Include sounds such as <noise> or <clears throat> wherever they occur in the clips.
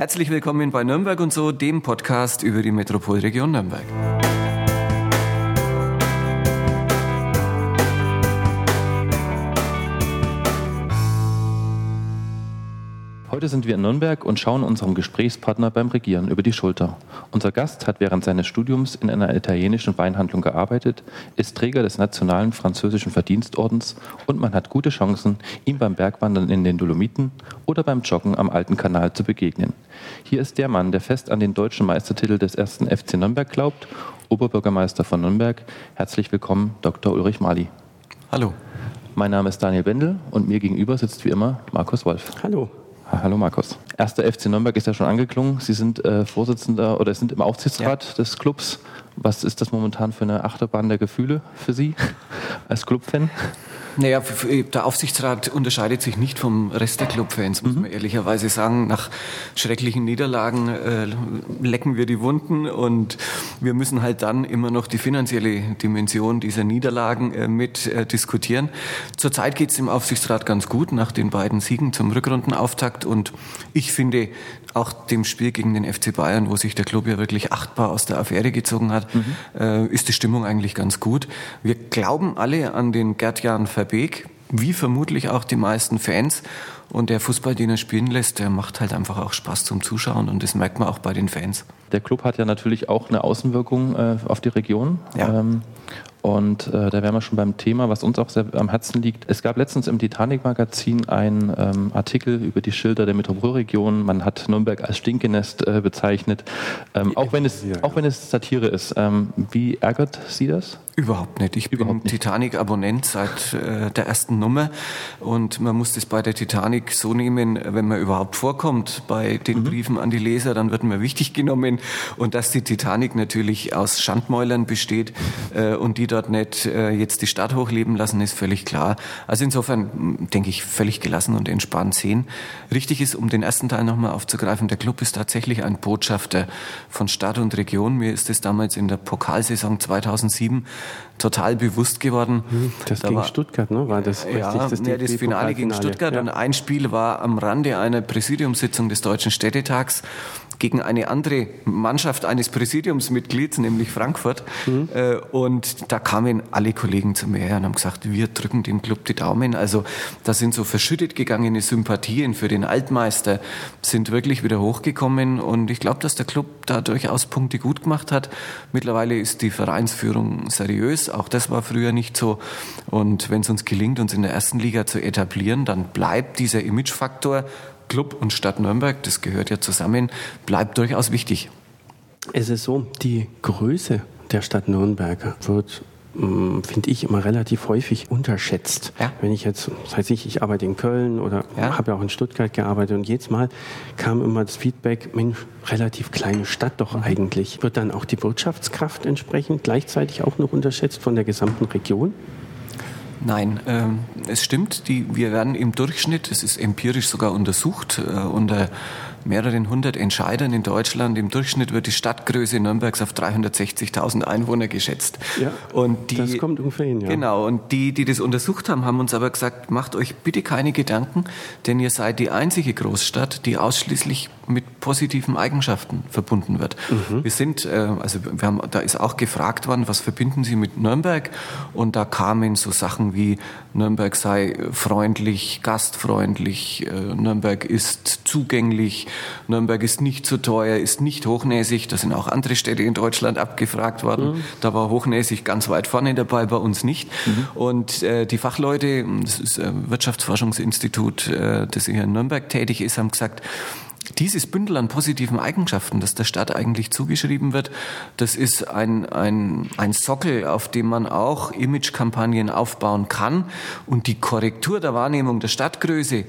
Herzlich willkommen bei Nürnberg und so, dem Podcast über die Metropolregion Nürnberg. Heute sind wir in Nürnberg und schauen unserem Gesprächspartner beim Regieren über die Schulter. Unser Gast hat während seines Studiums in einer italienischen Weinhandlung gearbeitet, ist Träger des Nationalen Französischen Verdienstordens und man hat gute Chancen, ihm beim Bergwandern in den Dolomiten oder beim Joggen am Alten Kanal zu begegnen. Hier ist der Mann, der fest an den deutschen Meistertitel des ersten FC Nürnberg glaubt, Oberbürgermeister von Nürnberg. Herzlich willkommen, Dr. Ulrich Mali. Hallo. Mein Name ist Daniel Bendel und mir gegenüber sitzt wie immer Markus Wolf. Hallo. Hallo Markus. Erster FC Nürnberg ist ja schon angeklungen. Sie sind äh, Vorsitzender oder sind im Aufsichtsrat ja. des Clubs. Was ist das momentan für eine Achterbahn der Gefühle für Sie <laughs> als Clubfan? Naja, der Aufsichtsrat unterscheidet sich nicht vom Rest der Clubfans, muss mhm. man ehrlicherweise sagen. Nach schrecklichen Niederlagen äh, lecken wir die Wunden und wir müssen halt dann immer noch die finanzielle Dimension dieser Niederlagen äh, mit äh, diskutieren. Zurzeit geht es im Aufsichtsrat ganz gut nach den beiden Siegen zum Rückrundenauftakt und ich finde, auch dem Spiel gegen den FC Bayern, wo sich der Club ja wirklich achtbar aus der Affäre gezogen hat, mhm. äh, ist die Stimmung eigentlich ganz gut. Wir glauben alle an den Gerd-Jan Verbeek, wie vermutlich auch die meisten Fans. Und der Fußball, den er spielen lässt, der macht halt einfach auch Spaß zum Zuschauen und das merkt man auch bei den Fans. Der Club hat ja natürlich auch eine Außenwirkung äh, auf die Region. Ja. Ähm, und äh, da wären wir schon beim Thema, was uns auch sehr am Herzen liegt. Es gab letztens im Titanic-Magazin einen ähm, Artikel über die Schilder der Metropolregion. Man hat Nürnberg als Stinkenest äh, bezeichnet. Ähm, auch, wenn es, auch wenn es Satire ist. Ähm, wie ärgert Sie das? Überhaupt nicht. Ich Überhaupt bin Titanic-Abonnent seit äh, der ersten Nummer und man muss das bei der Titanic so nehmen, wenn man überhaupt vorkommt bei den mhm. Briefen an die Leser, dann wird man wichtig genommen und dass die Titanic natürlich aus Schandmäulern besteht äh, und die dort nicht äh, jetzt die Stadt hochleben lassen, ist völlig klar. Also insofern denke ich völlig gelassen und entspannt sehen. Richtig ist, um den ersten Teil nochmal aufzugreifen, der Club ist tatsächlich ein Botschafter von Stadt und Region. Mir ist es damals in der Pokalsaison 2007 total bewusst geworden. Hm, das da gegen war, Stuttgart, ne? War das ja, richtig, das, ja, das Finale gegen Stuttgart ja. und ein Spiel war am Rande einer Präsidiumssitzung des Deutschen Städtetags gegen eine andere Mannschaft eines Präsidiumsmitglieds, nämlich Frankfurt. Mhm. Und da kamen alle Kollegen zu mir her und haben gesagt, wir drücken dem Club die Daumen. Also da sind so verschüttet gegangene Sympathien für den Altmeister, sind wirklich wieder hochgekommen. Und ich glaube, dass der Club da durchaus Punkte gut gemacht hat. Mittlerweile ist die Vereinsführung seriös. Auch das war früher nicht so. Und wenn es uns gelingt, uns in der ersten Liga zu etablieren, dann bleibt dieser Imagefaktor Club und Stadt Nürnberg, das gehört ja zusammen, bleibt durchaus wichtig. Es ist so, die Größe der Stadt Nürnberg wird mm, finde ich immer relativ häufig unterschätzt. Ja. Wenn ich jetzt, das heißt ich, ich arbeite in Köln oder ja. habe ja auch in Stuttgart gearbeitet und jedes Mal kam immer das Feedback, Mensch, relativ kleine Stadt doch mhm. eigentlich. Wird dann auch die Wirtschaftskraft entsprechend gleichzeitig auch noch unterschätzt von der gesamten Region? Nein, ähm, es stimmt. Die, wir werden im Durchschnitt, es ist empirisch sogar untersucht, äh, unter mehreren hundert Entscheidern in Deutschland. Im Durchschnitt wird die Stadtgröße Nürnbergs auf 360.000 Einwohner geschätzt. Ja, und die, das kommt ungefähr hin, ja. Genau, und die, die das untersucht haben, haben uns aber gesagt, macht euch bitte keine Gedanken, denn ihr seid die einzige Großstadt, die ausschließlich mit positiven Eigenschaften verbunden wird. Mhm. Wir sind, äh, also wir haben, da ist auch gefragt worden, was verbinden Sie mit Nürnberg? Und da kamen so Sachen wie Nürnberg sei freundlich, gastfreundlich, äh, Nürnberg ist zugänglich, Nürnberg ist nicht zu teuer, ist nicht hochnäsig. Da sind auch andere Städte in Deutschland abgefragt worden. Mhm. Da war hochnäsig ganz weit vorne dabei, bei uns nicht. Mhm. Und äh, die Fachleute, das ist ein Wirtschaftsforschungsinstitut, das hier in Nürnberg tätig ist, haben gesagt, dieses Bündel an positiven Eigenschaften, das der Stadt eigentlich zugeschrieben wird, das ist ein, ein, ein Sockel, auf dem man auch Imagekampagnen aufbauen kann. Und die Korrektur der Wahrnehmung der Stadtgröße,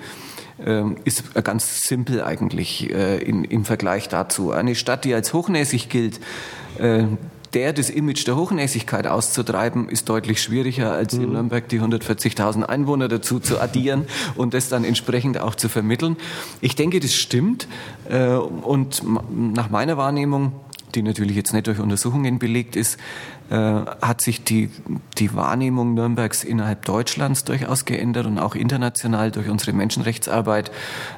ähm, ist ganz simpel eigentlich äh, in, im Vergleich dazu. Eine Stadt, die als hochnäsig gilt, äh, der das Image der Hochnäsigkeit auszutreiben, ist deutlich schwieriger, als in mhm. Nürnberg die 140.000 Einwohner dazu zu addieren <laughs> und das dann entsprechend auch zu vermitteln. Ich denke, das stimmt. Äh, und nach meiner Wahrnehmung, die natürlich jetzt nicht durch Untersuchungen belegt ist, äh, hat sich die, die Wahrnehmung Nürnbergs innerhalb Deutschlands durchaus geändert und auch international durch unsere Menschenrechtsarbeit,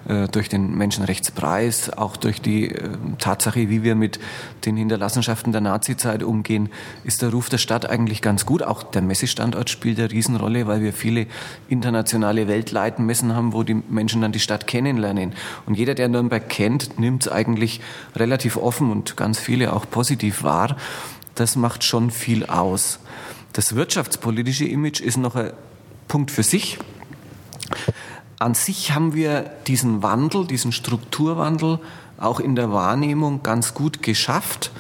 äh, durch den Menschenrechtspreis, auch durch die äh, Tatsache, wie wir mit den Hinterlassenschaften der Nazizeit umgehen, ist der Ruf der Stadt eigentlich ganz gut. Auch der Messestandort spielt eine Riesenrolle, weil wir viele internationale Weltleitenmessen haben, wo die Menschen dann die Stadt kennenlernen. Und jeder, der Nürnberg kennt, nimmt es eigentlich relativ offen und ganz viele auch positiv wahr. Das macht schon viel aus. Das wirtschaftspolitische Image ist noch ein Punkt für sich. An sich haben wir diesen Wandel, diesen Strukturwandel auch in der Wahrnehmung ganz gut geschafft.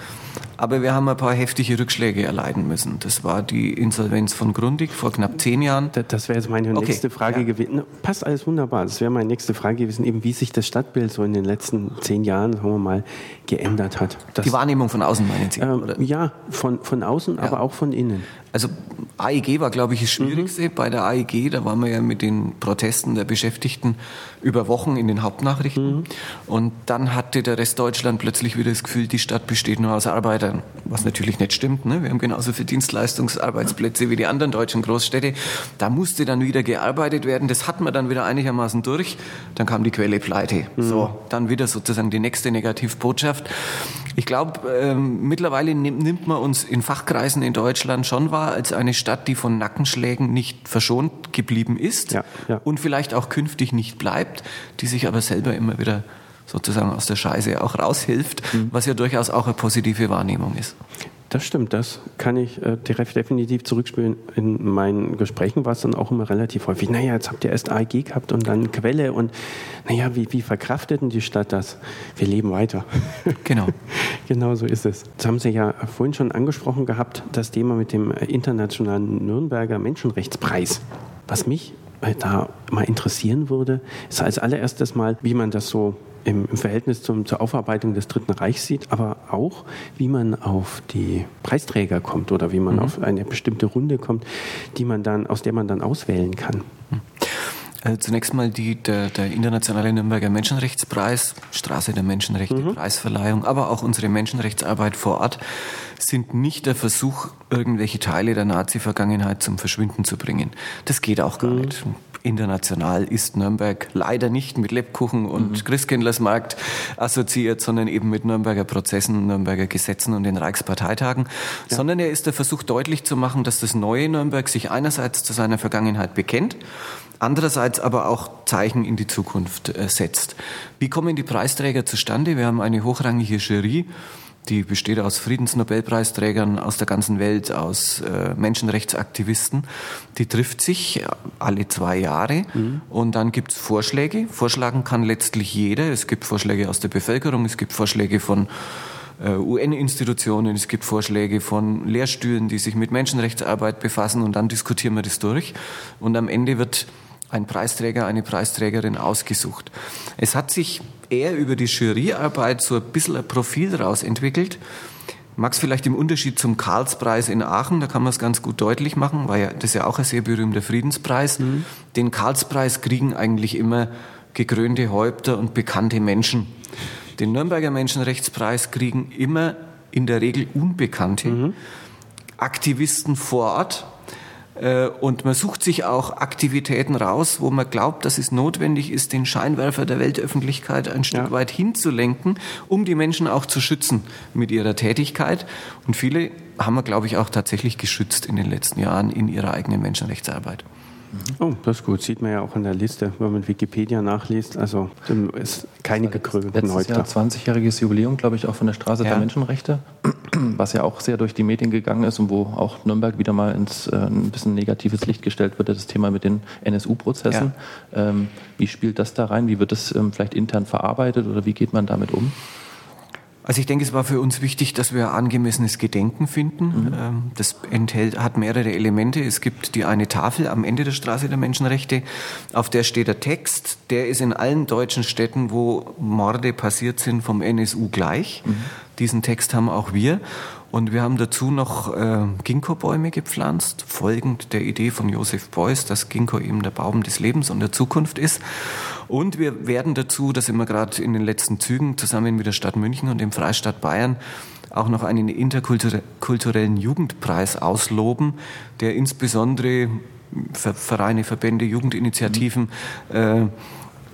Aber wir haben ein paar heftige Rückschläge erleiden müssen. Das war die Insolvenz von Grundig vor knapp zehn Jahren. Das wäre jetzt meine okay. nächste Frage ja. gewesen. Passt alles wunderbar. Das wäre meine nächste Frage gewesen, eben wie sich das Stadtbild so in den letzten zehn Jahren, sagen wir mal, geändert hat. Das, die Wahrnehmung von außen meinen Sie? Ähm, ja, von, von außen, ja. aber auch von innen. Also AEG war, glaube ich, das Schwierigste. Mhm. Bei der AEG, da waren wir ja mit den Protesten der Beschäftigten über Wochen in den Hauptnachrichten. Mhm. Und dann hatte der Rest Deutschland plötzlich wieder das Gefühl, die Stadt besteht nur aus Arbeitern. Was natürlich nicht stimmt. Ne? Wir haben genauso viele Dienstleistungsarbeitsplätze wie die anderen deutschen Großstädte. Da musste dann wieder gearbeitet werden. Das hatten wir dann wieder einigermaßen durch. Dann kam die Quelle pleite. Mhm. So, dann wieder sozusagen die nächste Negativbotschaft. Ich glaube, ähm, mittlerweile nimmt man uns in Fachkreisen in Deutschland schon wahr als eine Stadt, die von Nackenschlägen nicht verschont geblieben ist ja, ja. und vielleicht auch künftig nicht bleibt, die sich aber selber immer wieder sozusagen aus der Scheiße auch raushilft, mhm. was ja durchaus auch eine positive Wahrnehmung ist. Das stimmt, das kann ich äh, definitiv zurückspielen. In meinen Gesprächen war es dann auch immer relativ häufig, naja, jetzt habt ihr erst AEG gehabt und dann Quelle und naja, wie, wie verkraftet denn die Stadt das? Wir leben weiter. <laughs> Genau. genau so ist es. Das haben Sie ja vorhin schon angesprochen gehabt, das Thema mit dem internationalen Nürnberger Menschenrechtspreis. Was mich äh, da mal interessieren würde, ist als allererstes mal, wie man das so im, im Verhältnis zum, zur Aufarbeitung des Dritten Reichs sieht, aber auch, wie man auf die Preisträger kommt oder wie man mhm. auf eine bestimmte Runde kommt, die man dann, aus der man dann auswählen kann. Mhm. Also zunächst mal die, der, der, internationale Nürnberger Menschenrechtspreis, Straße der Menschenrechte, mhm. Preisverleihung, aber auch unsere Menschenrechtsarbeit vor Ort sind nicht der Versuch, irgendwelche Teile der Nazi-Vergangenheit zum Verschwinden zu bringen. Das geht auch gar mhm. nicht international ist Nürnberg leider nicht mit Lebkuchen und mhm. Christkindlersmarkt assoziiert, sondern eben mit Nürnberger Prozessen, Nürnberger Gesetzen und den Reichsparteitagen, ja. sondern er ist der Versuch deutlich zu machen, dass das neue Nürnberg sich einerseits zu seiner Vergangenheit bekennt, andererseits aber auch Zeichen in die Zukunft äh, setzt. Wie kommen die Preisträger zustande? Wir haben eine hochrangige Jury, die besteht aus Friedensnobelpreisträgern aus der ganzen Welt, aus äh, Menschenrechtsaktivisten. Die trifft sich alle zwei Jahre mhm. und dann gibt es Vorschläge. Vorschlagen kann letztlich jeder. Es gibt Vorschläge aus der Bevölkerung, es gibt Vorschläge von äh, UN-Institutionen, es gibt Vorschläge von Lehrstühlen, die sich mit Menschenrechtsarbeit befassen und dann diskutieren wir das durch. Und am Ende wird ein Preisträger, eine Preisträgerin ausgesucht. Es hat sich eher über die Juryarbeit so ein bisschen ein Profil daraus entwickelt. Es vielleicht im Unterschied zum Karlspreis in Aachen, da kann man es ganz gut deutlich machen, weil ja, das ist ja auch ein sehr berühmter Friedenspreis. Mhm. Den Karlspreis kriegen eigentlich immer gekrönte Häupter und bekannte Menschen. Den Nürnberger Menschenrechtspreis kriegen immer in der Regel Unbekannte, mhm. Aktivisten vor Ort, und man sucht sich auch Aktivitäten raus, wo man glaubt, dass es notwendig ist, den Scheinwerfer der Weltöffentlichkeit ein Stück ja. weit hinzulenken, um die Menschen auch zu schützen mit ihrer Tätigkeit. Und viele haben wir, glaube ich, auch tatsächlich geschützt in den letzten Jahren in ihrer eigenen Menschenrechtsarbeit. Oh, das ist gut. Sieht man ja auch in der Liste, wenn man Wikipedia nachliest. Also ist keine gekrönten Häupter. Jahr 20-jähriges Jubiläum, glaube ich, auch von der Straße ja. der Menschenrechte, <clears throat> was ja auch sehr durch die Medien gegangen ist und wo auch Nürnberg wieder mal ins äh, ein bisschen negatives Licht gestellt wird, das Thema mit den NSU-Prozessen. Ja. Ähm, wie spielt das da rein? Wie wird das ähm, vielleicht intern verarbeitet oder wie geht man damit um? Also ich denke, es war für uns wichtig, dass wir angemessenes Gedenken finden. Mhm. Ähm, das enthält, hat mehrere Elemente. Es gibt die eine Tafel am Ende der Straße der Menschenrechte, auf der steht der Text. Der ist in allen deutschen Städten, wo Morde passiert sind, vom NSU gleich. Mhm. Diesen Text haben auch wir. Und wir haben dazu noch äh, Ginkgo-Bäume gepflanzt, folgend der Idee von Josef Beuys, dass Ginkgo eben der Baum des Lebens und der Zukunft ist. Und wir werden dazu, da sind wir gerade in den letzten Zügen, zusammen mit der Stadt München und dem Freistaat Bayern, auch noch einen interkulturellen Jugendpreis ausloben, der insbesondere Vereine, Verbände, Jugendinitiativen äh,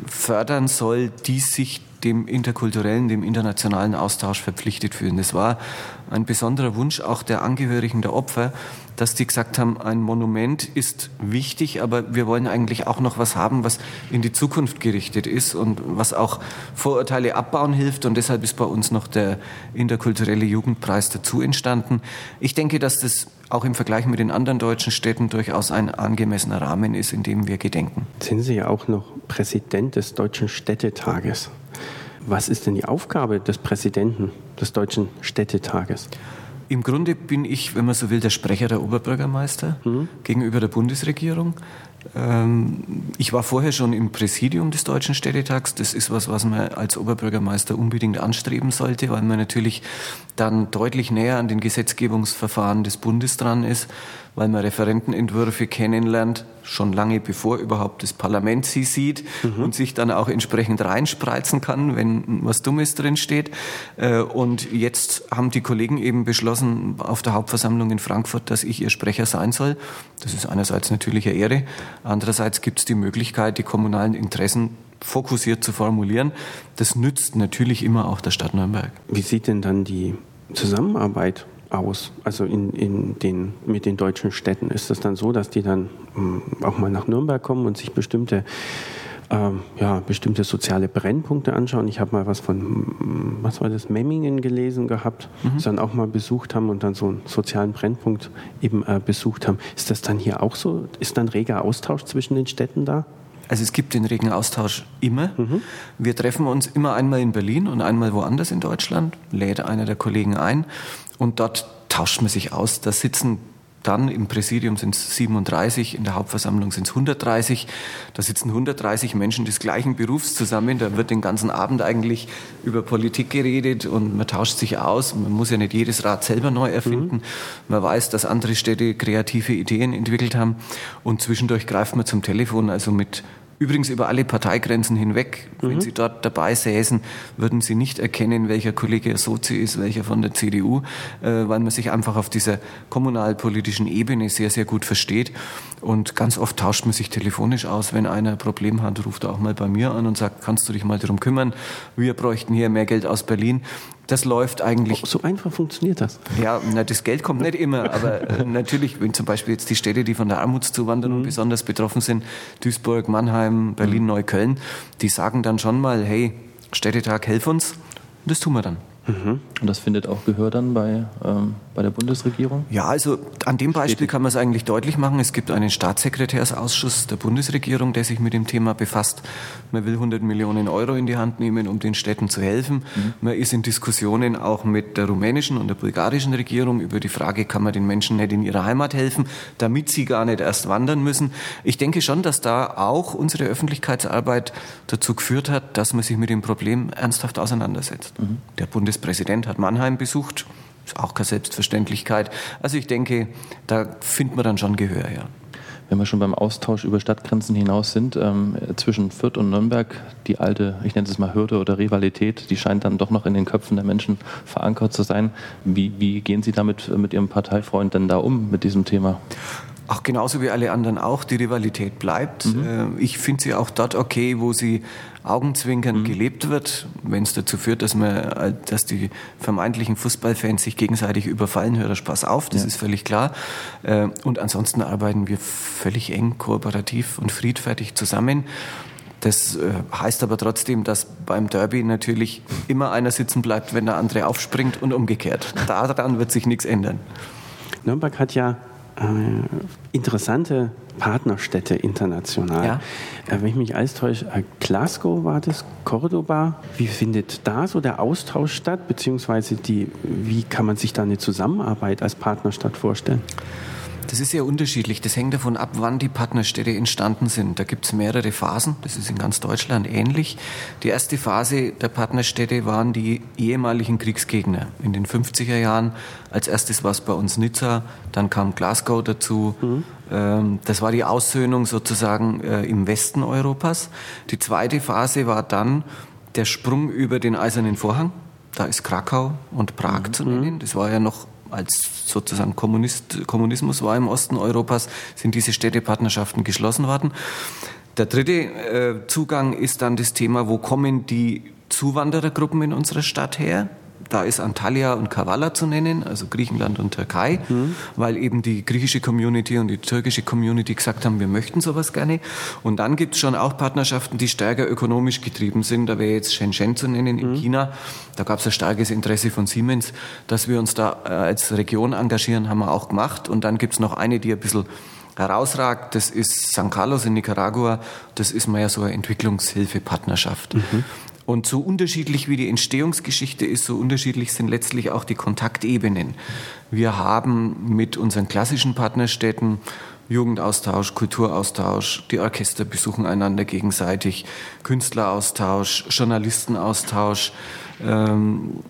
fördern soll, die sich dem interkulturellen, dem internationalen Austausch verpflichtet fühlen. Das war ein besonderer Wunsch auch der Angehörigen der Opfer, dass die gesagt haben, ein Monument ist wichtig, aber wir wollen eigentlich auch noch was haben, was in die Zukunft gerichtet ist und was auch Vorurteile abbauen hilft. Und deshalb ist bei uns noch der interkulturelle Jugendpreis dazu entstanden. Ich denke, dass das auch im Vergleich mit den anderen deutschen Städten durchaus ein angemessener Rahmen ist, in dem wir gedenken. Sind Sie ja auch noch Präsident des Deutschen Städtetages. Was ist denn die Aufgabe des Präsidenten des Deutschen Städtetages? Im Grunde bin ich, wenn man so will, der Sprecher der Oberbürgermeister mhm. gegenüber der Bundesregierung. Ähm, ich war vorher schon im Präsidium des Deutschen Städtetags. Das ist was, was man als Oberbürgermeister unbedingt anstreben sollte, weil man natürlich dann deutlich näher an den Gesetzgebungsverfahren des Bundes dran ist weil man Referentenentwürfe kennenlernt, schon lange bevor überhaupt das Parlament sie sieht mhm. und sich dann auch entsprechend reinspreizen kann, wenn was Dummes drin steht. Äh, und jetzt haben die Kollegen eben beschlossen auf der Hauptversammlung in Frankfurt, dass ich ihr Sprecher sein soll. Das ist einerseits natürlich eine Ehre, andererseits gibt es die Möglichkeit, die kommunalen Interessen fokussiert zu formulieren. Das nützt natürlich immer auch der Stadt Nürnberg. Wie sieht denn dann die Zusammenarbeit aus? Also in, in den, mit den deutschen Städten. Ist das dann so, dass die dann ähm, auch mal nach Nürnberg kommen und sich bestimmte, ähm, ja, bestimmte soziale Brennpunkte anschauen? Ich habe mal was von, mm, was war das, Memmingen gelesen gehabt, mhm. das dann auch mal besucht haben und dann so einen sozialen Brennpunkt eben äh, besucht haben. Ist das dann hier auch so? Ist dann reger Austausch zwischen den Städten da? Also es gibt den regen Austausch immer. Mhm. Wir treffen uns immer einmal in Berlin und einmal woanders in Deutschland, lädt einer der Kollegen ein und dort tauscht man sich aus. Da sitzen dann im Präsidium sind es 37, in der Hauptversammlung sind es 130. Da sitzen 130 Menschen des gleichen Berufs zusammen. Da wird den ganzen Abend eigentlich über Politik geredet und man tauscht sich aus. Man muss ja nicht jedes Rad selber neu erfinden. Mhm. Man weiß, dass andere Städte kreative Ideen entwickelt haben. Und zwischendurch greift man zum Telefon, also mit Übrigens über alle Parteigrenzen hinweg. Mhm. Wenn Sie dort dabei säßen, würden Sie nicht erkennen, welcher Kollege Sozi ist, welcher von der CDU, äh, weil man sich einfach auf dieser kommunalpolitischen Ebene sehr, sehr gut versteht. Und ganz oft tauscht man sich telefonisch aus. Wenn einer ein Problem hat, ruft er auch mal bei mir an und sagt, kannst du dich mal darum kümmern? Wir bräuchten hier mehr Geld aus Berlin. Das läuft eigentlich. So einfach funktioniert das. Ja, na, das Geld kommt nicht immer, aber äh, <laughs> natürlich, wenn zum Beispiel jetzt die Städte, die von der Armutszuwanderung mhm. besonders betroffen sind, Duisburg, Mannheim, Berlin, mhm. Neukölln, die sagen dann schon mal, hey, Städtetag, helf uns. Und das tun wir dann. Mhm. Und das findet auch Gehör dann bei, ähm, bei der Bundesregierung? Ja, also an dem Beispiel kann man es eigentlich deutlich machen. Es gibt einen Staatssekretärsausschuss der Bundesregierung, der sich mit dem Thema befasst. Man will 100 Millionen Euro in die Hand nehmen, um den Städten zu helfen. Mhm. Man ist in Diskussionen auch mit der rumänischen und der bulgarischen Regierung über die Frage, kann man den Menschen nicht in ihrer Heimat helfen, damit sie gar nicht erst wandern müssen. Ich denke schon, dass da auch unsere Öffentlichkeitsarbeit dazu geführt hat, dass man sich mit dem Problem ernsthaft auseinandersetzt. Mhm. Der Bundes Bundespräsident hat Mannheim besucht. Ist auch keine Selbstverständlichkeit. Also ich denke, da findet man dann schon Gehör, ja. Wenn wir schon beim Austausch über Stadtgrenzen hinaus sind, ähm, zwischen Fürth und Nürnberg, die alte, ich nenne es mal Hürde oder Rivalität, die scheint dann doch noch in den Köpfen der Menschen verankert zu sein. Wie, wie gehen Sie damit mit Ihrem Parteifreund denn da um, mit diesem Thema? Auch genauso wie alle anderen auch, die Rivalität bleibt. Mhm. Äh, ich finde sie auch dort okay, wo sie Augenzwinkern mhm. gelebt wird. Wenn es dazu führt, dass, man, äh, dass die vermeintlichen Fußballfans sich gegenseitig überfallen, hört der Spaß auf, das ja. ist völlig klar. Äh, und ansonsten arbeiten wir völlig eng, kooperativ und friedfertig zusammen. Das heißt aber trotzdem, dass beim Derby natürlich immer einer sitzen bleibt, wenn der andere aufspringt und umgekehrt. Daran wird sich nichts ändern. Nürnberg hat ja äh, interessante Partnerstädte international. Ja. Äh, wenn ich mich alles täusche, äh, Glasgow war das, Cordoba. Wie findet da so der Austausch statt, beziehungsweise die, wie kann man sich da eine Zusammenarbeit als Partnerstadt vorstellen? Das ist sehr unterschiedlich. Das hängt davon ab, wann die Partnerstädte entstanden sind. Da gibt es mehrere Phasen. Das ist in ganz Deutschland ähnlich. Die erste Phase der Partnerstädte waren die ehemaligen Kriegsgegner. In den 50er Jahren als erstes war es bei uns Nizza, dann kam Glasgow dazu. Mhm. Ähm, das war die Aussöhnung sozusagen äh, im Westen Europas. Die zweite Phase war dann der Sprung über den Eisernen Vorhang. Da ist Krakau und Prag mhm. zu nennen. Das war ja noch als sozusagen Kommunist, Kommunismus war im Osten Europas, sind diese Städtepartnerschaften geschlossen worden. Der dritte äh, Zugang ist dann das Thema, wo kommen die Zuwanderergruppen in unserer Stadt her? Da ist Antalya und Kavala zu nennen, also Griechenland und Türkei, mhm. weil eben die griechische Community und die türkische Community gesagt haben, wir möchten sowas gerne. Und dann gibt es schon auch Partnerschaften, die stärker ökonomisch getrieben sind. Da wäre jetzt Shenzhen zu nennen in mhm. China. Da gab es ein starkes Interesse von Siemens, dass wir uns da äh, als Region engagieren, haben wir auch gemacht. Und dann gibt es noch eine, die ein bisschen herausragt, das ist San Carlos in Nicaragua. Das ist mehr so eine Entwicklungshilfepartnerschaft. Mhm. Und so unterschiedlich wie die Entstehungsgeschichte ist, so unterschiedlich sind letztlich auch die Kontaktebenen. Wir haben mit unseren klassischen Partnerstädten Jugendaustausch, Kulturaustausch, die Orchester besuchen einander gegenseitig, Künstleraustausch, Journalistenaustausch, ähm,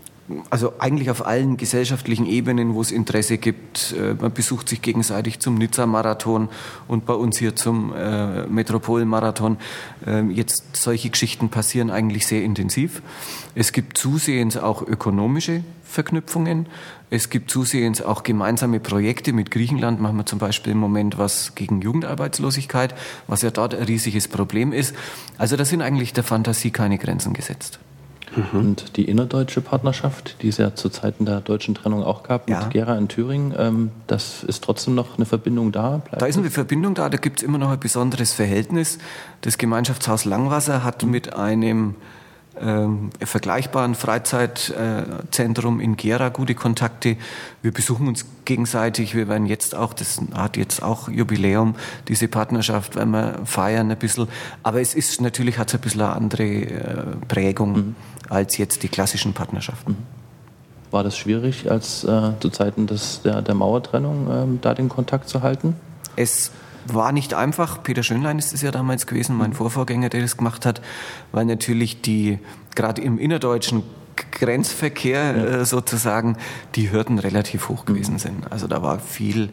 also eigentlich auf allen gesellschaftlichen Ebenen, wo es Interesse gibt. Äh, man besucht sich gegenseitig zum Nizza-Marathon und bei uns hier zum äh, Metropol-Marathon. Ähm, jetzt solche Geschichten passieren eigentlich sehr intensiv. Es gibt zusehends auch ökonomische Verknüpfungen. Es gibt zusehends auch gemeinsame Projekte. Mit Griechenland machen wir zum Beispiel im Moment was gegen Jugendarbeitslosigkeit, was ja dort ein riesiges Problem ist. Also da sind eigentlich der Fantasie keine Grenzen gesetzt. Mhm. Und die innerdeutsche Partnerschaft, die es ja zu Zeiten der deutschen Trennung auch gab, ja. mit Gera in Thüringen, ähm, das ist trotzdem noch eine Verbindung da? Da ist eine Verbindung da, da gibt es immer noch ein besonderes Verhältnis. Das Gemeinschaftshaus Langwasser hat mhm. mit einem ähm, vergleichbaren Freizeitzentrum in Gera gute Kontakte. Wir besuchen uns gegenseitig. Wir werden jetzt auch, das hat jetzt auch Jubiläum, diese Partnerschaft, wenn wir feiern ein bisschen. Aber es ist natürlich, hat es ein bisschen eine andere äh, Prägung mhm. als jetzt die klassischen Partnerschaften. Mhm. War das schwierig, als äh, zu Zeiten des, der, der Mauertrennung äh, da den Kontakt zu halten? Es war nicht einfach. Peter Schönlein ist es ja damals gewesen, mein Vorvorgänger, der das gemacht hat, weil natürlich die, gerade im innerdeutschen Grenzverkehr ja. äh, sozusagen, die Hürden relativ hoch gewesen mhm. sind. Also da war viel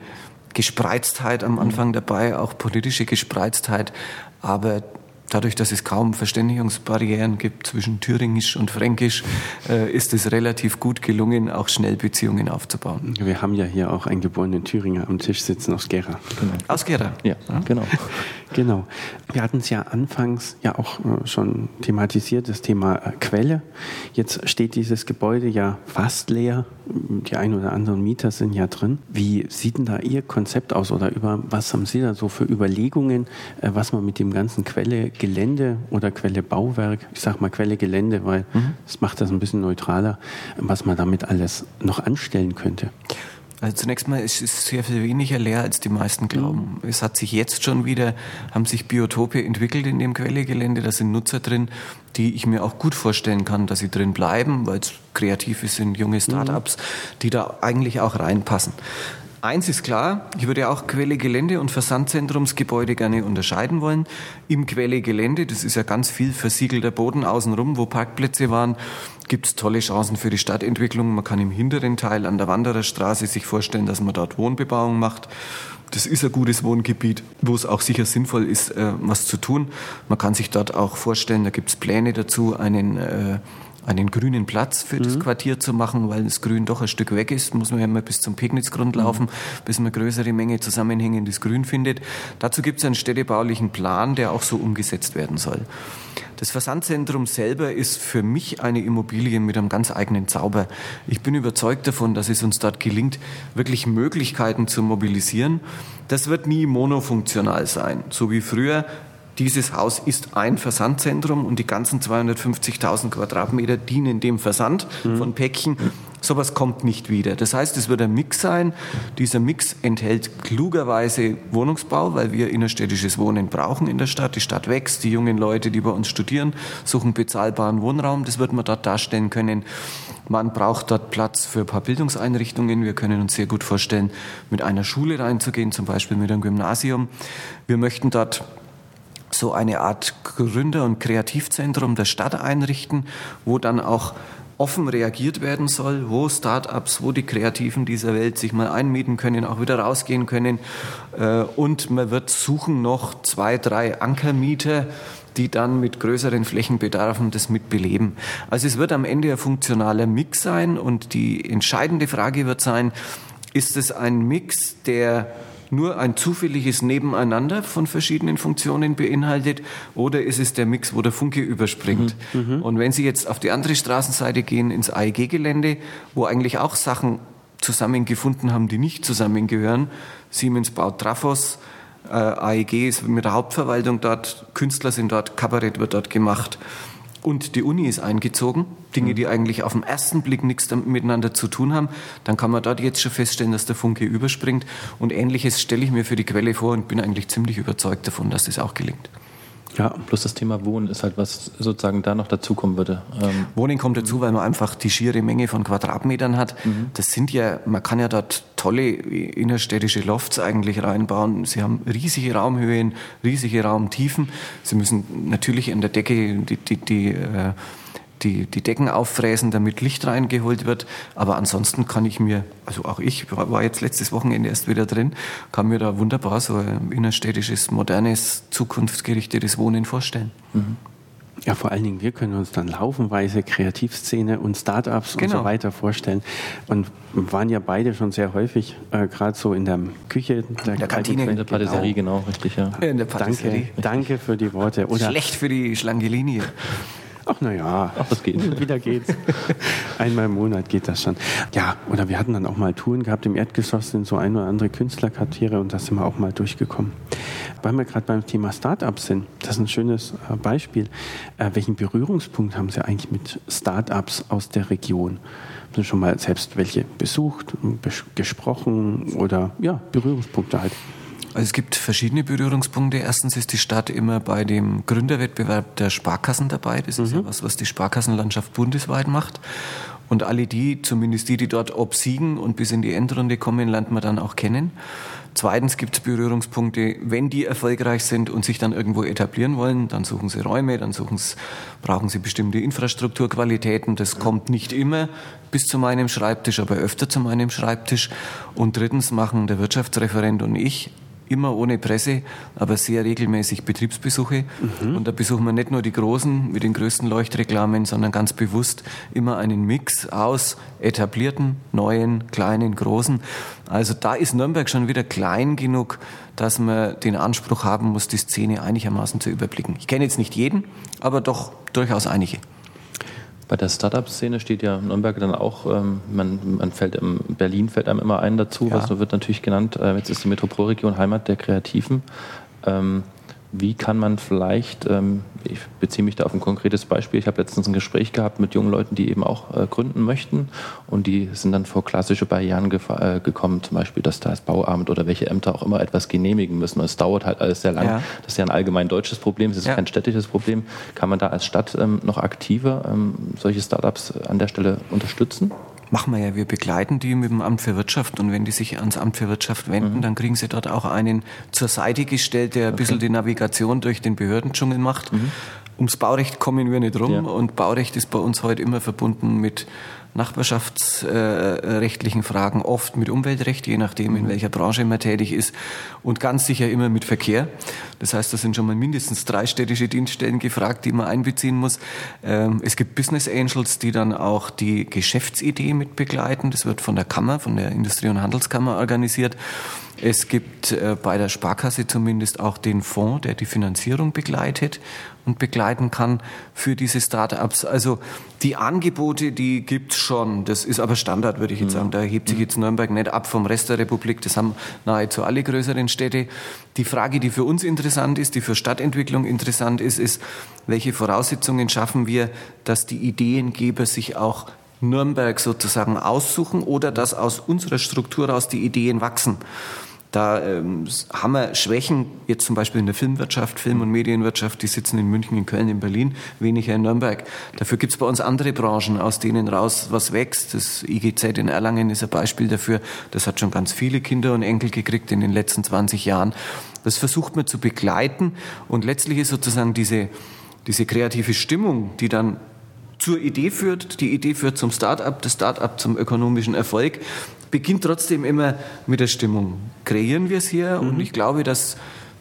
Gespreiztheit am Anfang dabei, auch politische Gespreiztheit, aber dadurch, dass es kaum Verständigungsbarrieren gibt zwischen Thüringisch und Fränkisch, äh, ist es relativ gut gelungen, auch schnell Beziehungen aufzubauen. Wir haben ja hier auch einen geborenen Thüringer am Tisch sitzen aus Gera. Genau. Aus Gera? Ja, ja, genau. Genau. Wir hatten es ja anfangs ja auch äh, schon thematisiert, das Thema äh, Quelle. Jetzt steht dieses Gebäude ja fast leer. Die ein oder anderen Mieter sind ja drin. Wie sieht denn da Ihr Konzept aus oder über was haben Sie da so für Überlegungen, was man mit dem ganzen Quelle Gelände oder Quelle Bauwerk, ich sag mal Quelle Gelände, weil mhm. das macht das ein bisschen neutraler, was man damit alles noch anstellen könnte? Also zunächst mal ist es sehr viel weniger leer, als die meisten glauben. Mhm. Es hat sich jetzt schon wieder, haben sich Biotope entwickelt in dem Quellegelände. Da sind Nutzer drin, die ich mir auch gut vorstellen kann, dass sie drin bleiben, weil es kreative sind, junge Startups, mhm. die da eigentlich auch reinpassen. Eins ist klar, ich würde auch Quelle Gelände und Versandzentrumsgebäude gerne unterscheiden wollen. Im Quelle Gelände, das ist ja ganz viel versiegelter Boden außenrum, wo Parkplätze waren, gibt es tolle Chancen für die Stadtentwicklung. Man kann im hinteren Teil an der Wandererstraße sich vorstellen, dass man dort Wohnbebauung macht. Das ist ein gutes Wohngebiet, wo es auch sicher sinnvoll ist, äh, was zu tun. Man kann sich dort auch vorstellen, da gibt es Pläne dazu, einen äh, einen grünen Platz für mhm. das Quartier zu machen, weil das Grün doch ein Stück weg ist, muss man ja immer bis zum Pegnitzgrund mhm. laufen, mhm. bis man größere Menge zusammenhängendes Grün findet. Dazu gibt es einen städtebaulichen Plan, der auch so umgesetzt werden soll. Das Versandzentrum selber ist für mich eine Immobilie mit einem ganz eigenen Zauber. Ich bin überzeugt davon, dass es uns dort gelingt, wirklich Möglichkeiten zu mobilisieren. Das wird nie monofunktional sein, so wie früher dieses Haus ist ein Versandzentrum und die ganzen 250.000 Quadratmeter dienen dem Versand mhm. von Päckchen. Sowas kommt nicht wieder. Das heißt, es wird ein Mix sein. Dieser Mix enthält klugerweise Wohnungsbau, weil wir innerstädtisches Wohnen brauchen in der Stadt. Die Stadt wächst, die jungen Leute, die bei uns studieren, suchen bezahlbaren Wohnraum. Das wird man dort darstellen können. Man braucht dort Platz für ein paar Bildungseinrichtungen. Wir können uns sehr gut vorstellen, mit einer Schule reinzugehen, zum Beispiel mit einem Gymnasium. Wir möchten dort so eine Art Gründer- und Kreativzentrum der Stadt einrichten, wo dann auch offen reagiert werden soll, wo Start-ups, wo die Kreativen dieser Welt sich mal einmieten können, auch wieder rausgehen können. Äh, und man wird suchen noch zwei, drei Ankermieter, die dann mit größeren Flächenbedarfen das mitbeleben. Also es wird am Ende ein funktionaler Mix sein und die entscheidende Frage wird sein, ist es ein Mix, der nur ein zufälliges Nebeneinander von verschiedenen Funktionen beinhaltet oder ist es der Mix, wo der Funke überspringt? Mhm. mhm. Und wenn Sie jetzt auf die andere Straßenseite gehen, ins AEG-Gelände, wo eigentlich auch Sachen zusammengefunden haben, die nicht zusammengehören, Siemens baut Trafos, äh, AEG ist mit der Hauptverwaltung dort, Künstler sind dort, Kabarett wird dort gemacht und die Uni ist eingezogen, Dinge, die eigentlich auf den ersten Blick nichts miteinander zu tun haben, dann kann man dort jetzt schon feststellen, dass der Funke überspringt. Und ähnliches stelle ich mir für die Quelle vor und bin eigentlich ziemlich überzeugt davon, dass das auch gelingt. Ja, plus das Thema Wohnen ist halt, was sozusagen da noch dazukommen würde. Ähm Wohnen kommt dazu, weil man einfach die schiere Menge von Quadratmetern hat. Mhm. Das sind ja, man kann ja dort tolle innerstädtische Lofts eigentlich reinbauen. Sie haben riesige Raumhöhen, riesige Raumtiefen. Sie müssen natürlich in der Decke die, die, die äh, die, die Decken auffräsen, damit Licht reingeholt wird. Aber ansonsten kann ich mir, also auch ich war jetzt letztes Wochenende erst wieder drin, kann mir da wunderbar so ein innerstädtisches, modernes, zukunftsgerichtetes Wohnen vorstellen. Mhm. Ja, vor allen Dingen, wir können uns dann laufenweise Kreativszene und Startups genau. und so genau. weiter vorstellen. Und waren ja beide schon sehr häufig, äh, gerade so in der Küche, der, in der Kantine, in der Patisserie, genau. genau, richtig, ja. In der Patisserie. Danke, danke für die Worte. Oder Schlecht für die schlanke Linie. Ach naja, Ach, das geht. Wieder geht's. <laughs> Einmal im Monat geht das schon. Ja, oder wir hatten dann auch mal Touren gehabt im Erdgeschoss sind so ein oder andere Künstlerkartiere und da sind wir auch mal durchgekommen. Weil wir gerade beim Thema Startups sind, das ist ein schönes äh, Beispiel. Äh, welchen Berührungspunkt haben Sie eigentlich mit Startups aus der Region? Haben Sie schon mal selbst welche besucht, gesprochen oder ja, Berührungspunkte halt? Also es gibt verschiedene Berührungspunkte. Erstens ist die Stadt immer bei dem Gründerwettbewerb der Sparkassen dabei. Das ist mhm. ja was, was die Sparkassenlandschaft bundesweit macht. Und alle die, zumindest die, die dort obsiegen und bis in die Endrunde kommen, lernt man dann auch kennen. Zweitens gibt es Berührungspunkte, wenn die erfolgreich sind und sich dann irgendwo etablieren wollen, dann suchen sie Räume, dann suchen sie, brauchen sie bestimmte Infrastrukturqualitäten. Das kommt nicht immer bis zu meinem Schreibtisch, aber öfter zu meinem Schreibtisch. Und drittens machen der Wirtschaftsreferent und ich immer ohne Presse, aber sehr regelmäßig Betriebsbesuche. Mhm. Und da besuchen wir nicht nur die großen mit den größten Leuchtreklamen, sondern ganz bewusst immer einen Mix aus etablierten, neuen, kleinen, großen. Also da ist Nürnberg schon wieder klein genug, dass man den Anspruch haben muss, die Szene einigermaßen zu überblicken. Ich kenne jetzt nicht jeden, aber doch durchaus einige. Bei der Startup-Szene steht ja Nürnberg dann auch, ähm, man, man fällt im, Berlin fällt einem immer ein dazu, ja. was wird natürlich genannt, äh, jetzt ist die Metropolregion Heimat der Kreativen. Ähm, wie kann man vielleicht, ähm, ich beziehe mich da auf ein konkretes Beispiel, ich habe letztens ein Gespräch gehabt mit jungen Leuten, die eben auch äh, gründen möchten und die sind dann vor klassische Barrieren äh, gekommen, zum Beispiel, dass da das Bauamt oder welche Ämter auch immer etwas genehmigen müssen. Es dauert halt alles sehr lang. Ja. Das ist ja ein allgemein deutsches Problem, es ist ja. kein städtisches Problem. Kann man da als Stadt ähm, noch aktiver ähm, solche Startups an der Stelle unterstützen? Machen wir ja, wir begleiten die mit dem Amt für Wirtschaft und wenn die sich ans Amt für Wirtschaft wenden, mhm. dann kriegen sie dort auch einen zur Seite gestellt, der ein okay. bisschen die Navigation durch den Behördendschungel macht. Mhm. Ums Baurecht kommen wir nicht rum ja. und Baurecht ist bei uns heute immer verbunden mit nachbarschaftsrechtlichen Fragen, oft mit Umweltrecht, je nachdem, in mhm. welcher Branche man tätig ist und ganz sicher immer mit Verkehr. Das heißt, da sind schon mal mindestens drei städtische Dienststellen gefragt, die man einbeziehen muss. Ähm, es gibt Business Angels, die dann auch die Geschäftsidee mit begleiten. Das wird von der Kammer, von der Industrie- und Handelskammer organisiert. Es gibt äh, bei der Sparkasse zumindest auch den Fonds, der die Finanzierung begleitet und begleiten kann für diese Startups. Also die Angebote, die gibt's schon. Das ist aber Standard, würde ich jetzt mhm. sagen. Da hebt sich jetzt Nürnberg nicht ab vom Rest der Republik. Das haben nahezu alle größeren Städte. Die Frage, die für uns interessant ist, die für Stadtentwicklung interessant ist, ist, welche Voraussetzungen schaffen wir, dass die Ideengeber sich auch Nürnberg sozusagen aussuchen oder dass aus unserer Struktur aus die Ideen wachsen. Da ähm, haben wir Schwächen, jetzt zum Beispiel in der Filmwirtschaft, Film- und Medienwirtschaft, die sitzen in München, in Köln, in Berlin, weniger in Nürnberg. Dafür gibt es bei uns andere Branchen, aus denen raus was wächst. Das IGZ in Erlangen ist ein Beispiel dafür. Das hat schon ganz viele Kinder und Enkel gekriegt in den letzten 20 Jahren. Das versucht man zu begleiten und letztlich ist sozusagen diese, diese kreative Stimmung, die dann zur Idee führt, die Idee führt zum Start-up, das Start-up zum ökonomischen Erfolg beginnt trotzdem immer mit der Stimmung. Kreieren wir es hier mhm. und ich glaube, dass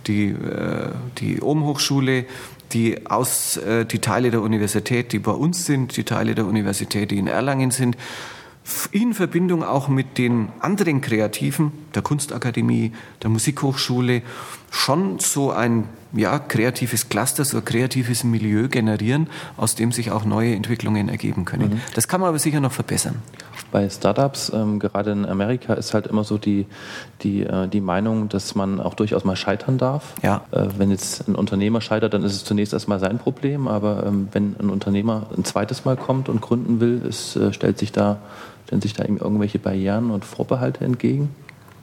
die, äh, die Ohm-Hochschule, die, aus, äh, die Teile der Universität, die bei uns sind, die Teile der Universität, die in Erlangen sind, in Verbindung auch mit den anderen Kreativen, der Kunstakademie, der Musikhochschule, schon so ein ja, kreatives Cluster, so ein kreatives Milieu generieren, aus dem sich auch neue Entwicklungen ergeben können. Mhm. Das kann man aber sicher noch verbessern bei Startups, ähm, gerade in Amerika, ist halt immer so die, die, äh, die Meinung, dass man auch durchaus mal scheitern darf. Ja. Äh, wenn jetzt ein Unternehmer scheitert, dann ist es zunächst erstmal sein Problem, aber ähm, wenn ein Unternehmer ein zweites Mal kommt und gründen will, es, äh, stellt sich da, stellen sich da irgendwelche Barrieren und Vorbehalte entgegen?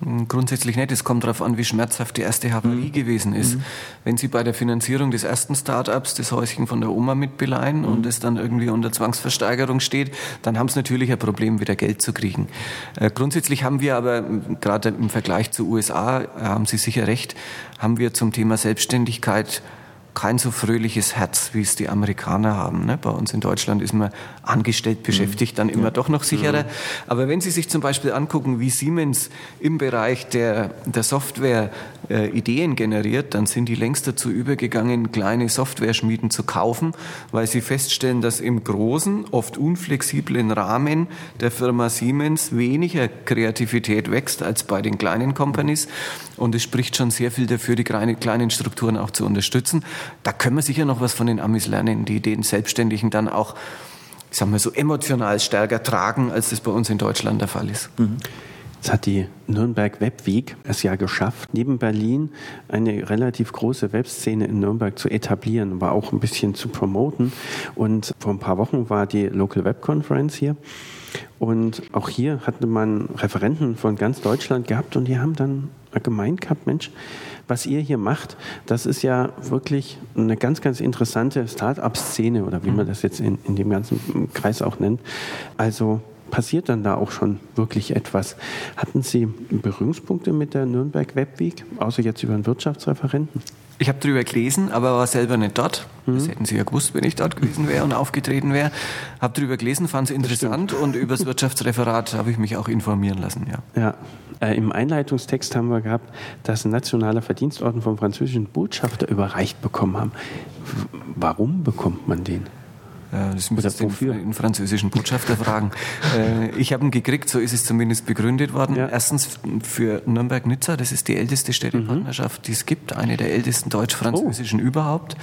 Hm, grundsätzlich nicht. Es kommt darauf an, wie schmerzhaft die erste Havarie mhm. gewesen ist. Mhm. Wenn Sie bei der Finanzierung des ersten Startups das Häuschen von der Oma mitbeleihen mhm. und es dann irgendwie unter Zwangsversteigerung steht, dann haben Sie natürlich ein Problem, wieder Geld zu kriegen. Äh, grundsätzlich haben wir aber, gerade im Vergleich zu USA, haben Sie sicher recht, haben wir zum Thema Selbstständigkeit kein so fröhliches Herz, wie es die Amerikaner haben. Ne? Bei uns in Deutschland ist man angestellt, mhm. beschäftigt, dann immer ja. doch noch sicherer. Aber wenn Sie sich zum Beispiel angucken, wie Siemens im Bereich der, der Software äh, Ideen generiert, dann sind die längst dazu übergegangen, kleine Software-Schmieden zu kaufen, weil sie feststellen, dass im großen, oft unflexiblen Rahmen der Firma Siemens weniger Kreativität wächst als bei den kleinen Companies. Und es spricht schon sehr viel dafür, die kleinen Strukturen auch zu unterstützen. Da können wir sicher noch was von den Amis lernen, die den Selbstständigen dann auch, ich sag mal so, emotional stärker tragen, als das bei uns in Deutschland der Fall ist. Mhm. Jetzt hat die Nürnberg Webweek es ja geschafft, neben Berlin eine relativ große Webszene in Nürnberg zu etablieren, war auch ein bisschen zu promoten. Und vor ein paar Wochen war die Local Web Conference hier. Und auch hier hatte man Referenten von ganz Deutschland gehabt und die haben dann gemeint gehabt, Mensch, was ihr hier macht, das ist ja wirklich eine ganz, ganz interessante Start-up-Szene oder wie man das jetzt in, in dem ganzen Kreis auch nennt. Also passiert dann da auch schon wirklich etwas. Hatten Sie Berührungspunkte mit der Nürnberg Webweek, außer jetzt über einen Wirtschaftsreferenten? Ich habe darüber gelesen, aber war selber nicht dort. Mhm. Das hätten Sie ja gewusst, wenn ich dort gewesen wäre und aufgetreten wäre. Habe darüber gelesen, fand es interessant und über das Wirtschaftsreferat habe ich mich auch informieren lassen. Ja. ja. Äh, Im Einleitungstext haben wir gehabt, dass ein nationaler Verdienstorden vom französischen Botschafter überreicht bekommen haben. Warum bekommt man den? Das müssen Sie den, den französischen Botschafter fragen. <laughs> Äh, ich habe ihn gekriegt, so ist es zumindest begründet worden. Ja. Erstens für Nürnberg-Nizza, das ist die älteste Städtepartnerschaft, die es gibt, eine der ältesten deutsch-französischen oh. überhaupt.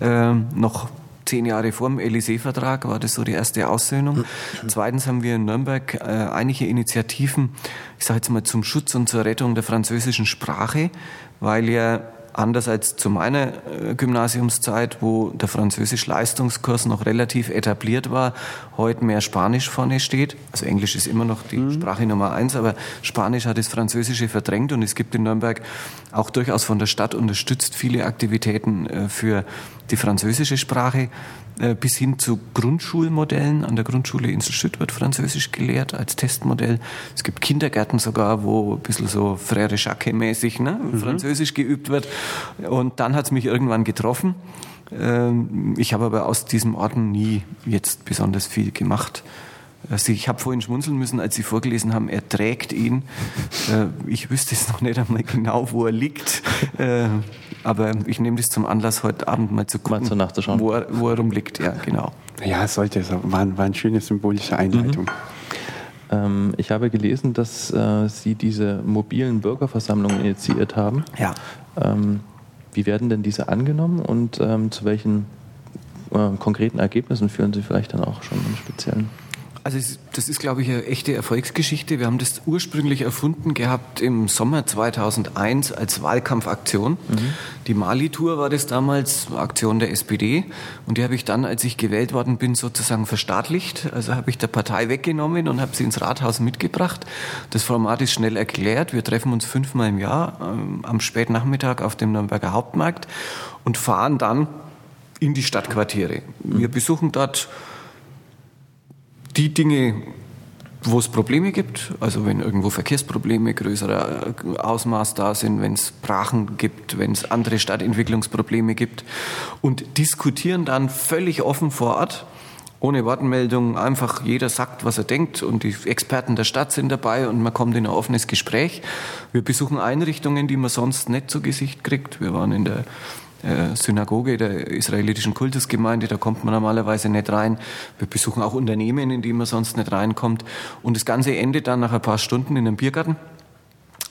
Ähm, noch zehn Jahre vor dem Élysée-Vertrag war das so die erste Aussöhnung. Mhm. Zweitens haben wir in Nürnberg äh, einige Initiativen, ich sage jetzt mal zum Schutz und zur Rettung der französischen Sprache, weil ja anders als zu meiner äh, Gymnasiumszeit, wo der Französisch-Leistungskurs noch relativ etabliert war, heute mehr Spanisch vorne steht. Also Englisch ist immer noch die mhm. Sprache Nummer eins, aber Spanisch hat das Französische verdrängt und es gibt in Nürnberg auch durchaus von der Stadt unterstützt viele Aktivitäten äh, für die französische Sprache. Äh, bis hin zu Grundschulmodellen. An der Grundschule Inselschütt wird Französisch gelehrt als Testmodell. Es gibt Kindergärten sogar, wo ein bisschen so Frère Jacques-mäßig ne, mhm. Französisch geübt wird. Und dann hat es mich irgendwann getroffen. Ähm, ich habe aber aus diesem Orden nie jetzt besonders viel gemacht. Also ich habe vorhin schmunzeln müssen, als Sie vorgelesen haben, er trägt ihn. Äh, ich wüsste es noch nicht einmal genau, wo er liegt. Äh, aber ich nehme das zum Anlass, heute Abend mal zu gucken, mal. Wo, er, wo er rumliegt. Ja, genau. Ja, es sollte. War, war eine schöne symbolische Einleitung. Mhm. Ähm, ich habe gelesen, dass äh, Sie diese mobilen Bürgerversammlungen initiiert haben. Ja. Ähm, wie werden denn diese angenommen und ähm, zu welchen äh, konkreten Ergebnissen führen Sie vielleicht dann auch schon im Speziellen? Also das ist, glaube ich, eine echte Erfolgsgeschichte. Wir haben das ursprünglich erfunden gehabt im Sommer 2001 als Wahlkampfaktion. Mhm. Die Mali-Tour war das damals, Aktion der SPD. Und die habe ich dann, als ich gewählt worden bin, sozusagen verstaatlicht. Also habe ich der Partei weggenommen und habe sie ins Rathaus mitgebracht. Das Format ist schnell erklärt. Wir treffen uns fünfmal im Jahr ähm, am Spätnachmittag auf dem Nürnberger Hauptmarkt und fahren dann in die Stadtquartiere. Wir mhm. besuchen dort die Dinge, wo es Probleme gibt, also wenn irgendwo Verkehrsprobleme größerer Ausmaß da sind, wenn es Brachen gibt, wenn es andere Stadtentwicklungsprobleme gibt und diskutieren dann völlig offen vor Ort, ohne Wortmeldung, einfach jeder sagt, was er denkt und die Experten der Stadt sind dabei und man kommt in ein offenes Gespräch. Wir besuchen Einrichtungen, die man sonst nicht zu Gesicht kriegt. Wir waren in der äh, Synagoge der israelitischen Kultusgemeinde, da kommt man normalerweise nicht rein. Wir besuchen auch Unternehmen, in die man sonst nicht reinkommt. Und das Ganze endet dann nach ein paar Stunden in einem Biergarten.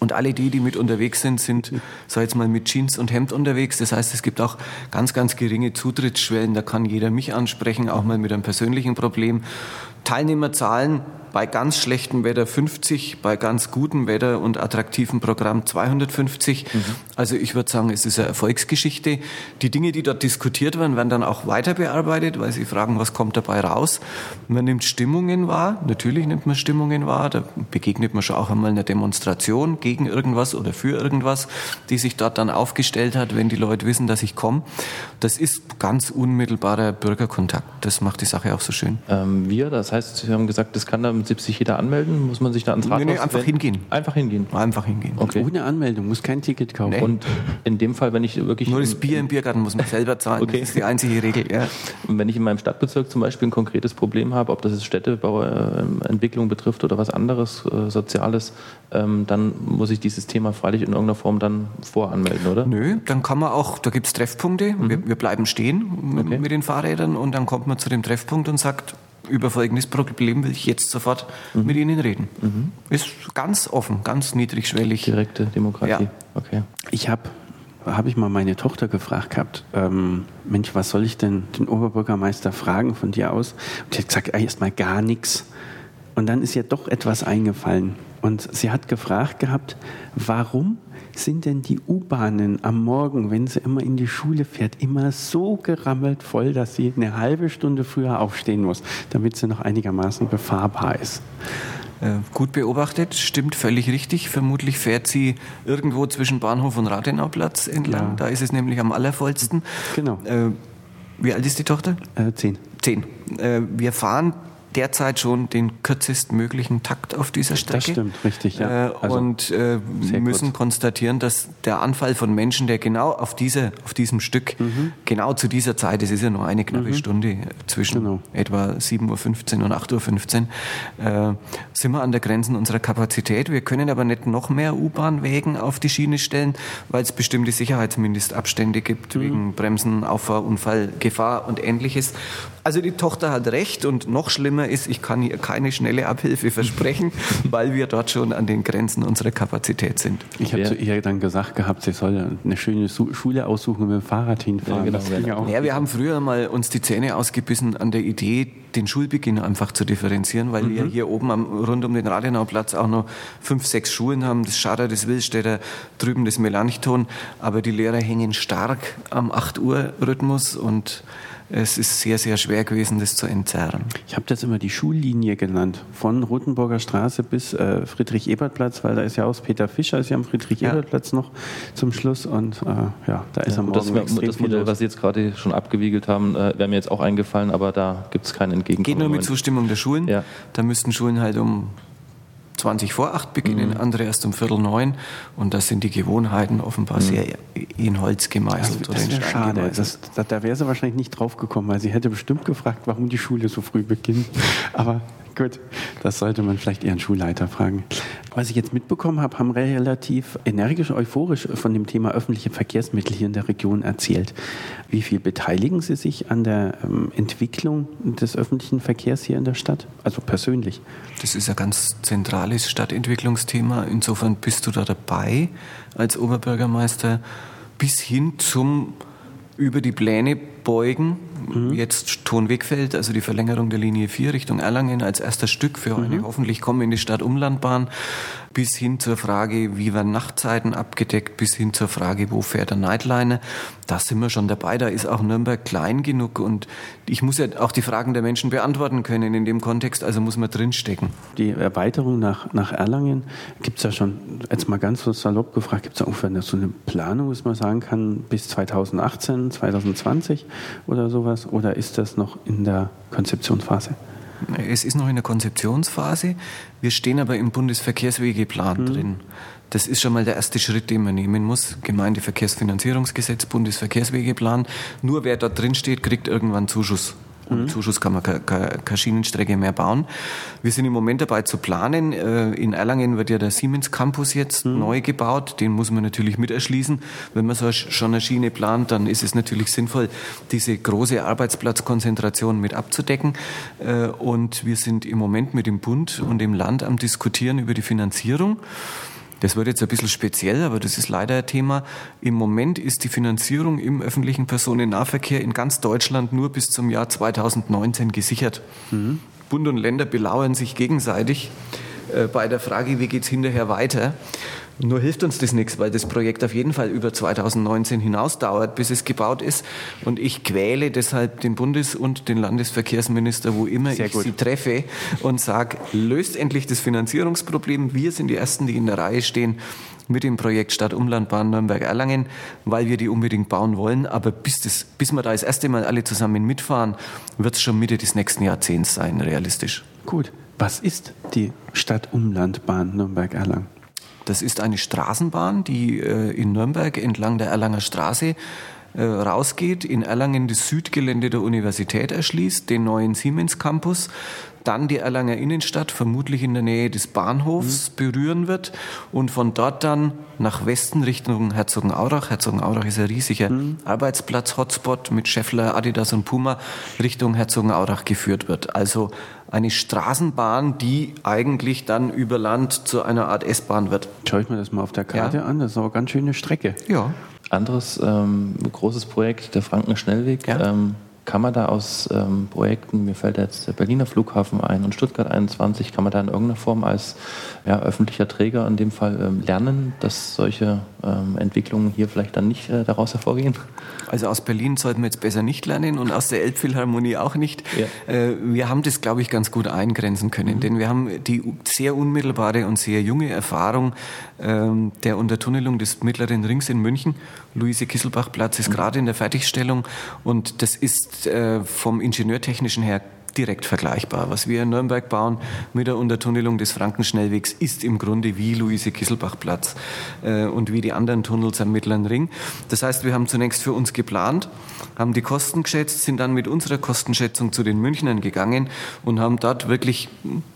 Und alle die, die mit unterwegs sind, sind, sag jetzt mal, mit Jeans und Hemd unterwegs. Das heißt, es gibt auch ganz, ganz geringe Zutrittsschwellen. Da kann jeder mich ansprechen, auch mal mit einem persönlichen Problem. Teilnehmerzahlen bei ganz schlechtem Wetter 50, bei ganz gutem Wetter und attraktivem Programm 250. Mhm. Also ich würde sagen, es ist eine Erfolgsgeschichte. Die Dinge, die dort diskutiert werden, werden dann auch weiter bearbeitet, weil sie fragen, was kommt dabei raus. Man nimmt Stimmungen wahr, natürlich nimmt man Stimmungen wahr, da begegnet man schon auch einmal einer Demonstration gegen irgendwas oder für irgendwas, die sich dort dann aufgestellt hat, wenn die Leute wissen, dass ich komme. Das ist ganz unmittelbarer Bürgerkontakt. Das macht die Sache auch so schön. Ähm, wir, das heißt, Sie haben gesagt, das kann dann 70 jeder anmelden? Muss man sich da ans Rathaus nee, nee, einfach wenden? hingehen. Einfach hingehen? Einfach hingehen. Okay. Ohne Anmeldung, muss kein Ticket kaufen. Nee. Und in dem Fall, wenn ich wirklich... Nur das Bier im Biergarten muss man selber zahlen. Okay. Das ist die einzige Regel, ja. Und wenn ich in meinem Stadtbezirk zum Beispiel ein konkretes Problem habe, ob das jetzt Städtebauentwicklung betrifft oder was anderes, äh, Soziales, ähm, dann muss ich dieses Thema freilich in irgendeiner Form dann voranmelden, oder? Nö, dann kann man auch, da gibt es Treffpunkte, mhm. wir, wir, bleiben stehen mit, okay. mit den Fahrrädern und dann kommt man zu dem Treffpunkt und sagt, über folgendes Problem will ich jetzt sofort mhm. mit Ihnen reden. Mhm. Ist ganz offen, ganz niedrigschwellig. Direkte Demokratie. Ja. Okay. Ich habe habe ich mal meine Tochter gefragt gehabt, ähm, Mensch, was soll ich denn den Oberbürgermeister fragen von dir aus? Und sie hat gesagt, erst mal gar nichts. Und dann ist ihr doch etwas eingefallen. Und sie hat gefragt gehabt, warum sind denn die U-Bahnen am Morgen, wenn sie immer in die Schule fährt, immer so gerammelt voll, dass sie eine halbe Stunde früher aufstehen muss, damit sie noch einigermaßen befahrbar ist? Äh, gut beobachtet, stimmt völlig richtig. Vermutlich fährt sie irgendwo zwischen Bahnhof und Rathenauplatz entlang. Ja. Da ist es nämlich am allervollsten. Genau. Äh, wie alt ist die Tochter? Äh, zehn. Zehn. Äh, wir fahren derzeit schon den kürzestmöglichen Takt auf dieser Strecke. Das stimmt, richtig, ja. Äh, also und äh, müssen kurz. konstatieren, dass der Anfall von Menschen, der genau auf, diese, auf diesem Stück, mhm. genau zu dieser Zeit, es ist ja nur eine knappe mhm. Stunde zwischen genau. etwa 7.15 Uhr und 8.15 Uhr, äh, sind wir an der Grenze unserer Kapazität. Wir können aber nicht noch mehr U-Bahn-Wägen auf die Schiene stellen, weil es bestimmte Sicherheitsmindestabstände gibt, mhm. wegen Bremsen, Auffahrunfall, Gefahr und ähnliches. Also die Tochter hat recht und noch schlimmer ist, ich kann ihr keine schnelle Abhilfe versprechen, <laughs> weil wir dort schon an den Grenzen unserer Kapazität sind. Ich habe zu ihr dann gesagt gehabt, sie soll eine schöne Schule aussuchen und mit dem Fahrrad hinfahren. Ja, genau. Ja, ja, wir haben früher mal uns die Zähne ausgebissen an der Idee, den Schulbeginn einfach zu differenzieren, weil mhm. wir hier oben am, rund um den Radenauplatz auch noch fünf, sechs Schulen haben, das Schader, das Willstädter, drüben das Melanchthon, aber die Lehrer hängen stark am 8 Uhr Rhythmus und es ist sehr, sehr schwer gewesen, das zu entzerren. Ich habe das immer die Schullinie genannt, von Rotenburger Straße bis äh, Friedrich-Ebert-Platz, weil da ist ja auch Peter Fischer, ist ja am Friedrich-Ebert-Platz ja. noch zum Schluss und äh, ja, da ist ja, am Morgen das, das Modell, was Sie jetzt gerade schon abgewiegelt haben, äh, wäre mir jetzt auch eingefallen, aber da gibt es keinen Entgegenkommen. Geht nur mit Zustimmung der Schulen. Ja. Da müssten Schulen halt um 20 vor 8 beginnen, mhm. andere erst um Viertel neun. Und das sind die Gewohnheiten offenbar mhm. sehr in Holz gemeißelt. Das, das wäre schade. Das, da, da wäre sie wahrscheinlich nicht drauf gekommen, weil sie hätte bestimmt gefragt, warum die Schule so früh beginnt. Aber Gut, das sollte man vielleicht einen Schulleiter fragen. Was ich jetzt mitbekommen habe, haben relativ energisch, euphorisch von dem Thema öffentliche Verkehrsmittel hier in der Region erzählt. Wie viel beteiligen Sie sich an der ähm, Entwicklung des öffentlichen Verkehrs hier in der Stadt? Also persönlich? Das ist ein ganz zentrales Stadtentwicklungsthema. Insofern bist du da dabei als Oberbürgermeister bis hin zum über die Pläne wegbeugen. Mhm. Jetzt Tonwegfeld, also die Verlängerung der Linie 4 Richtung Erlangen als erster Stück für eine mhm. hoffentlich kommende Stadt-Umlandbahn bis hin zur Frage, wie werden Nachtzeiten abgedeckt, bis hin zur Frage, wo fährt der Nightliner. Da sind wir schon dabei. Da ist auch Nürnberg klein genug und ich muss ja auch die Fragen der Menschen beantworten können in dem Kontext, also muss man drinstecken. Die Erweiterung nach, nach Erlangen, gibt es ja schon, jetzt mal ganz so salopp gefragt, gibt es da ungefähr so eine Planung, was man sagen kann, bis 2018, 2020 oder sowas? Oder ist das noch in der Konzeptionsphase? Es ist noch in der Konzeptionsphase. Wir stehen aber im Bundesverkehrswegeplan mhm. drin. Das ist schon mal der erste Schritt, den man nehmen muss. Gemeindeverkehrsfinanzierungsgesetz, Bundesverkehrswegeplan. Nur wer da drin steht, kriegt irgendwann Zuschuss. Mhm. Zuschuss kann man keine Schienenstrecke mehr bauen. Wir sind im Moment dabei zu planen. Äh, in Erlangen wird ja der Siemens Campus jetzt mhm. neu gebaut. Den muss man natürlich mit erschließen. Wenn man so schon eine Schiene plant, dann ist es natürlich sinnvoll, diese große Arbeitsplatzkonzentration mit abzudecken. Äh, und wir sind im Moment mit dem Bund und dem Land am Diskutieren über die Finanzierung. Das wird jetzt ein bisschen speziell, aber das ist leider ein Thema. Im Moment ist die Finanzierung im öffentlichen Personennahverkehr in ganz Deutschland nur bis zum Jahr 2019 gesichert. Mhm. Bund und Länder belauern sich gegenseitig bei der Frage, wie geht es hinterher weiter. Nur hilft uns das nichts, weil das Projekt auf jeden Fall über 2019 hinaus dauert, bis es gebaut ist. Und ich quäle deshalb den Bundes- und den Landesverkehrsminister, wo immer Sehr ich gut. sie treffe, und sage, löst endlich das Finanzierungsproblem. Wir sind die Ersten, die in der Reihe stehen mit dem Projekt Stadt-Umlandbahn Nürnberg-Erlangen, weil wir die unbedingt bauen wollen. Aber bis, das, bis wir da das erste Mal alle zusammen mitfahren, wird es schon Mitte des nächsten Jahrzehnts sein, realistisch. Gut. Was ist die Stadt-Umlandbahn Nürnberg-Erlangen? Das ist eine Straßenbahn, die äh, in Nürnberg entlang der Erlanger Straße äh, rausgeht, in Erlangen das Südgelände der Universität erschließt, den neuen Siemens Campus, dann die Erlanger Innenstadt, vermutlich in der Nähe des Bahnhofs, mhm. berühren wird und von dort dann nach Westen Richtung Herzogenaurach. Herzogenaurach ist ein riesiger mhm. Arbeitsplatz-Hotspot mit Scheffler, Adidas und Puma Richtung Herzogenaurach geführt wird. Also eine Straßenbahn, die eigentlich dann über Land zu einer Art S-Bahn wird. Schaue ich mir das mal auf der Karte ja. an, das ist auch eine ganz schöne Strecke. Ja. Anderes ähm, großes Projekt, der Franken-Schnellweg. Ja. Ähm, kann man da aus ähm, Projekten, mir fällt jetzt der Berliner Flughafen ein und Stuttgart 21, kann man da in irgendeiner Form als ja, öffentlicher Träger in dem Fall ähm, lernen, dass solche ähm, Entwicklungen hier vielleicht dann nicht äh, daraus hervorgehen? Also aus Berlin sollten wir jetzt besser nicht lernen und aus der Elbphilharmonie auch nicht. Ja. Äh, wir haben das, glaube ich, ganz gut eingrenzen können, mhm. denn wir haben die sehr unmittelbare und sehr junge Erfahrung ähm, der Untertunnelung des Mittleren Rings in München. Luise-Kisselbach-Platz ist mhm. gerade in der Fertigstellung und das ist äh, vom Ingenieurtechnischen her direkt vergleichbar. Was wir in Nürnberg bauen mit der Untertunnelung des Frankenschnellwegs ist im Grunde wie Luise-Kisselbach-Platz äh, und wie die anderen Tunnels am Mittleren Ring. Das heißt, wir haben zunächst für uns geplant, haben die Kosten geschätzt, sind dann mit unserer Kostenschätzung zu den Münchnern gegangen und haben dort wirklich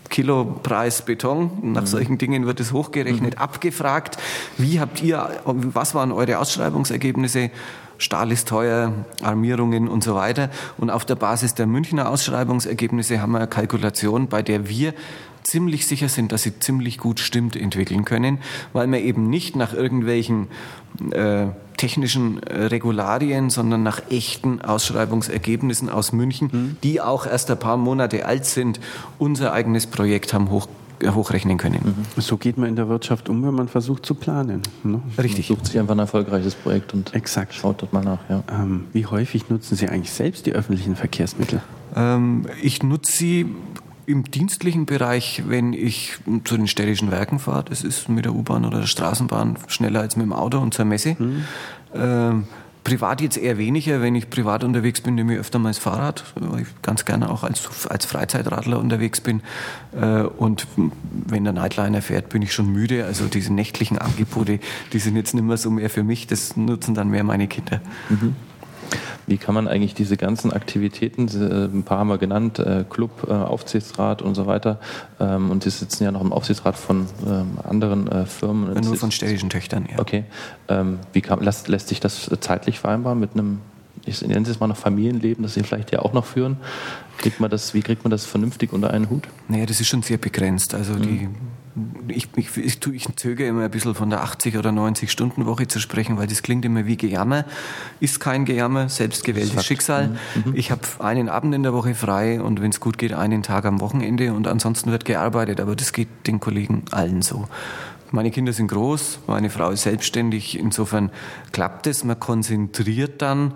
Kilopreis Beton, nach mhm. solchen Dingen wird es hochgerechnet, mhm. abgefragt. Wie habt ihr, was waren eure Ausschreibungsergebnisse? Stahl ist teuer, Armierungen und so weiter. Und auf der Basis der Münchner Ausschreibungsergebnisse haben wir eine Kalkulation, bei der wir ziemlich sicher sind, dass sie ziemlich gut stimmt entwickeln können, weil wir eben nicht nach irgendwelchen äh, technischen äh, Regularien, sondern nach echten Ausschreibungsergebnissen aus München, mhm. die auch erst ein paar Monate alt sind, unser eigenes Projekt haben hoch hochrechnen können. Mhm. So geht man in der Wirtschaft um, wenn man versucht zu planen. Ne? Richtig. Man sucht sich einfach ein erfolgreiches Projekt und Exakt. schaut dort mal nach. Ja. Ähm, wie häufig nutzen Sie eigentlich selbst die öffentlichen Verkehrsmittel? Ähm, ich nutze sie im dienstlichen Bereich, wenn ich zu den städtischen Werken fahre. Das ist mit der U-Bahn oder der Straßenbahn schneller als mit dem Auto und zur Messe. Mhm. Ähm, Privat jetzt eher weniger. Wenn ich privat unterwegs bin, nehme ich öfter mal das Fahrrad, weil ich ganz gerne auch als, als Freizeitradler unterwegs bin. Äh, und wenn der Nightliner fährt, bin ich schon müde. Also diese nächtlichen Angebote, die sind jetzt nicht mehr so mehr für mich. Das nutzen dann mehr meine Kinder. Mhm. Wie kann man eigentlich diese ganzen Aktivitäten, äh, ein paar haben wir genannt, äh, Club, äh, Aufsichtsrat und so weiter, ähm, und Sie sitzen ja noch im Aufsichtsrat von ähm, anderen Firmen. Nur von städtischen Töchtern, ja. Okay. Ähm, wie kann, lässt, lässt sich das zeitlich vereinbaren mit einem ich nenne es mal noch Familienleben, das Sie vielleicht ja auch noch führen. Kriegt man das, wie kriegt man das vernünftig unter einen Hut? Naja, das ist schon sehr begrenzt. Also mhm. die ich, ich, ich, ich zögere immer ein bisschen von der 80 oder 90 Stunden Woche zu sprechen, weil das klingt immer wie Gejammer. Ist kein Gejammer, selbstgewähltes Schicksal. Mhm. Ich habe einen Abend in der Woche frei und wenn es gut geht, einen Tag am Wochenende und ansonsten wird gearbeitet. Aber das geht den Kollegen allen so. Meine Kinder sind groß, meine Frau ist selbstständig. Insofern klappt es. Man konzentriert dann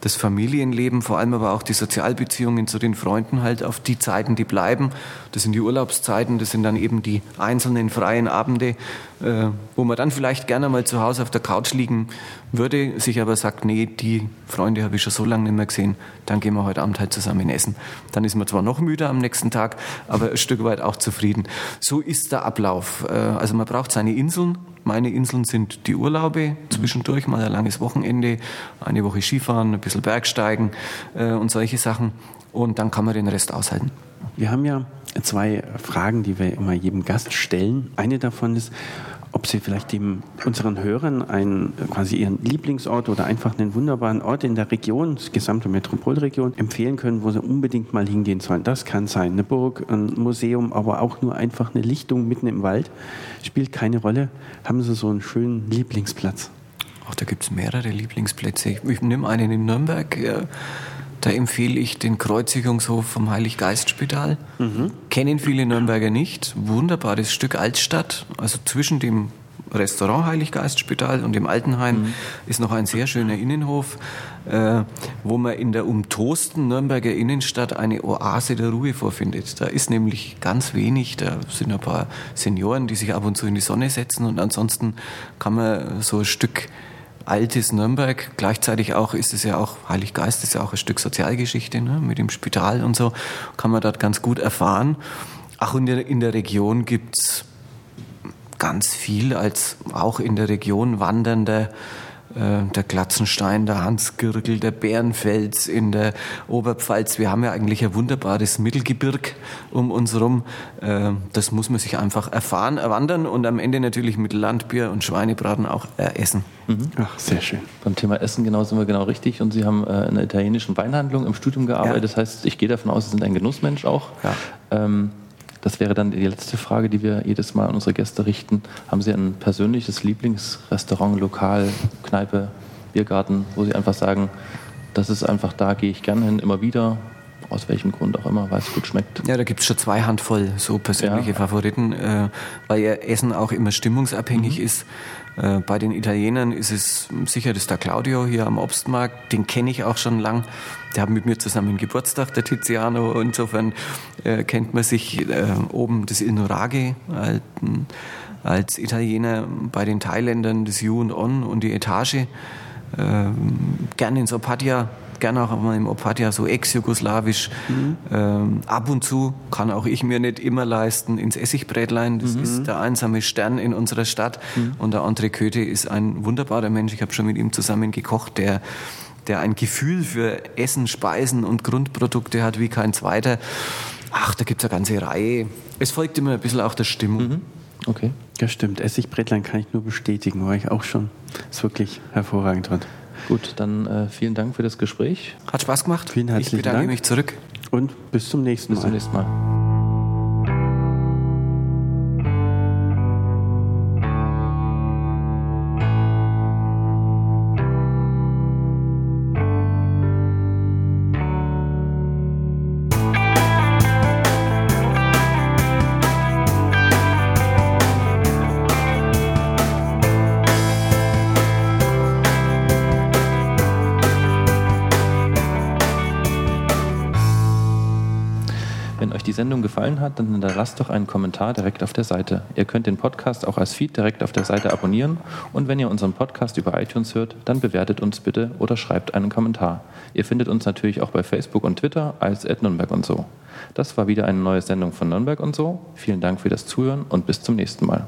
das Familienleben, vor allem aber auch die Sozialbeziehungen zu den Freunden halt auf die Zeiten, die bleiben. Das sind die Urlaubszeiten, das sind dann eben die einzelnen freien Abende, äh, wo man dann vielleicht gerne mal zu Hause auf der Couch liegen würde, sich aber sagt, nee, die Freunde habe ich schon so lange nicht mehr gesehen, dann gehen wir heute Abend halt zusammen essen. Dann ist man zwar noch müde am nächsten Tag, aber ein Stück weit auch zufrieden. So ist der Ablauf. Äh, also man braucht seine Inseln. Meine Inseln sind die Urlaube, zwischendurch mal ein langes Wochenende, eine Woche Skifahren, ein bisschen Bergsteigen äh, und solche Sachen. Und dann kann man den Rest aushalten. Wir haben ja zwei Fragen, die wir immer jedem Gast stellen. Eine davon ist, ob Sie vielleicht dem, unseren Hörern einen, quasi Ihren Lieblingsort oder einfach einen wunderbaren Ort in der Region, die gesamte Metropolregion, empfehlen können, wo Sie unbedingt mal hingehen sollen. Das kann sein eine Burg, ein Museum, aber auch nur einfach eine Lichtung mitten im Wald. Spielt keine Rolle. Haben Sie so einen schönen Lieblingsplatz? Ach, da gibt es mehrere Lieblingsplätze. Ich, ich nehme einen in Nürnberg. Ja da empfehle ich den Kreuzigungshof vom Heiliggeistspital. Mhm. Kennen viele Nürnberger nicht. Wunderbares Stück Altstadt. Also zwischen dem Restaurant Heiliggeistspital und dem Altenheim mhm. ist noch ein sehr schöner Innenhof, äh, wo man in der umtosten Nürnberger Innenstadt eine Oase der Ruhe vorfindet. Da ist nämlich ganz wenig, da sind ein paar Senioren, die sich ab und zu in die Sonne setzen und ansonsten kann man so ein Stück altes Nürnberg. Gleichzeitig auch ist es ja auch, Heiliggeist ist ja auch ein Stück Sozialgeschichte ne? mit dem Spital und so, kann man dort ganz gut erfahren. Ach, und in der Region gibt's ganz viel als auch in der Region wandernde äh, der Glatzenstein, der Hansgürgel, der Bärenfels in der Oberpfalz. Wir haben ja eigentlich ein wunderbares Mittelgebirg um uns herum. Äh, das muss man sich einfach erfahren, erwandern und am Ende natürlich mit Landbier und Schweinebraten auch essen. Mhm. Ach, sehr schön. Beim Thema Essen genau sind wir genau richtig und Sie haben äh, in einer italienischen Weinhandlung im Studium gearbeitet. Ja. Das heißt, ich gehe davon aus, Sie sind ein Genussmensch auch. Ja. Ähm, das wäre dann die letzte Frage, die wir jedes Mal an unsere Gäste richten. Haben Sie ein persönliches Lieblingsrestaurant, Lokal, Kneipe, Biergarten, wo Sie einfach sagen, das ist einfach da, gehe ich gerne hin, immer wieder, aus welchem Grund auch immer, weil es gut schmeckt. Ja, da gibt es schon zwei Handvoll so persönliche ja. Favoriten, äh, weil ja Essen auch immer stimmungsabhängig mhm. ist. Äh, bei den Italienern ist es sicher das da Claudio hier am Obstmarkt. Den kenne ich auch schon lang. Der hat mit mir zusammen Geburtstag, der Tiziano. Insofern äh, kennt man sich äh, oben das Il Nuraghe als, als Italiener. Bei den Thailändern das You und On und die Etage. Ähm, gerne ins Opatia gerne auch mal im Opatia so ex-jugoslawisch. Mhm. Ähm, ab und zu kann auch ich mir nicht immer leisten ins Essigbrätlein. Das mhm. ist der einsame Stern in unserer Stadt. Mhm. Und der André Köthe ist ein wunderbarer Mensch. Ich habe schon mit ihm zusammen gekocht, der der ein Gefühl für Essen, Speisen und Grundprodukte hat wie kein zweiter. Ach, da gibt es eine ganze Reihe. Es folgt immer ein bisschen auch der Stimmung. Mhm. Okay. Das stimmt. Essigbrätlein kann ich nur bestätigen, war ich auch schon. Ist wirklich hervorragend dort. Gut, dann äh, vielen Dank für das Gespräch. Hat Spaß gemacht. Vielen herzlichen ich bedanke Dank. mich zurück. Und bis zum nächsten Mal. Bis zum nächsten Mal. Hinterlasst doch einen Kommentar direkt auf der Seite. Ihr könnt den Podcast auch als Feed direkt auf der Seite abonnieren und wenn ihr unseren Podcast über iTunes hört, dann bewertet uns bitte oder schreibt einen Kommentar. Ihr findet uns natürlich auch bei Facebook und Twitter als Nürnberg und so. Das war wieder eine neue Sendung von Nürnberg und so. Vielen Dank für das Zuhören und bis zum nächsten Mal.